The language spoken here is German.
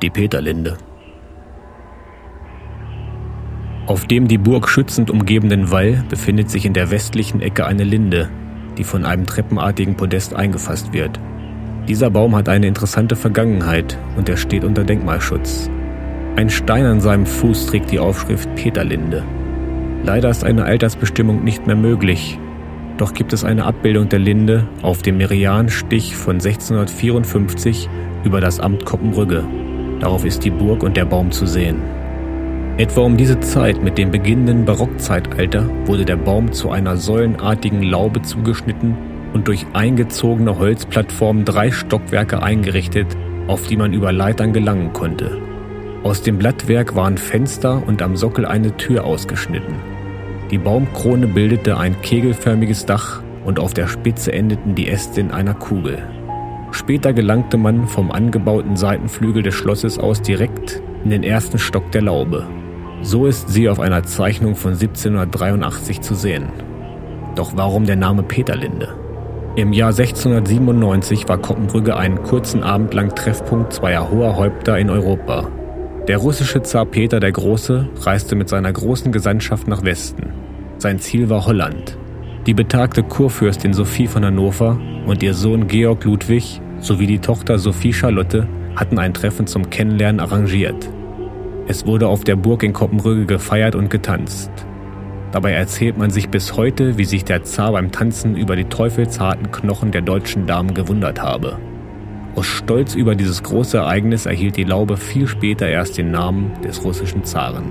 Die Peterlinde. Auf dem die Burg schützend umgebenden Wall befindet sich in der westlichen Ecke eine Linde, die von einem treppenartigen Podest eingefasst wird. Dieser Baum hat eine interessante Vergangenheit und er steht unter Denkmalschutz. Ein Stein an seinem Fuß trägt die Aufschrift Peterlinde. Leider ist eine Altersbestimmung nicht mehr möglich, doch gibt es eine Abbildung der Linde auf dem Merianstich von 1654 über das Amt Koppenbrügge. Darauf ist die Burg und der Baum zu sehen. Etwa um diese Zeit mit dem beginnenden Barockzeitalter wurde der Baum zu einer säulenartigen Laube zugeschnitten und durch eingezogene Holzplattformen drei Stockwerke eingerichtet, auf die man über Leitern gelangen konnte. Aus dem Blattwerk waren Fenster und am Sockel eine Tür ausgeschnitten. Die Baumkrone bildete ein kegelförmiges Dach und auf der Spitze endeten die Äste in einer Kugel. Später gelangte man vom angebauten Seitenflügel des Schlosses aus direkt in den ersten Stock der Laube. So ist sie auf einer Zeichnung von 1783 zu sehen. Doch warum der Name Peterlinde? Im Jahr 1697 war Koppenbrügge einen kurzen Abend lang Treffpunkt zweier hoher Häupter in Europa. Der russische Zar Peter der Große reiste mit seiner großen Gesandtschaft nach Westen. Sein Ziel war Holland. Die betagte Kurfürstin Sophie von Hannover und ihr Sohn Georg Ludwig sowie die Tochter Sophie Charlotte hatten ein Treffen zum Kennenlernen arrangiert. Es wurde auf der Burg in Koppenbrügge gefeiert und getanzt. Dabei erzählt man sich bis heute, wie sich der Zar beim Tanzen über die teufelsharten Knochen der deutschen Damen gewundert habe. Aus Stolz über dieses große Ereignis erhielt die Laube viel später erst den Namen des russischen Zaren.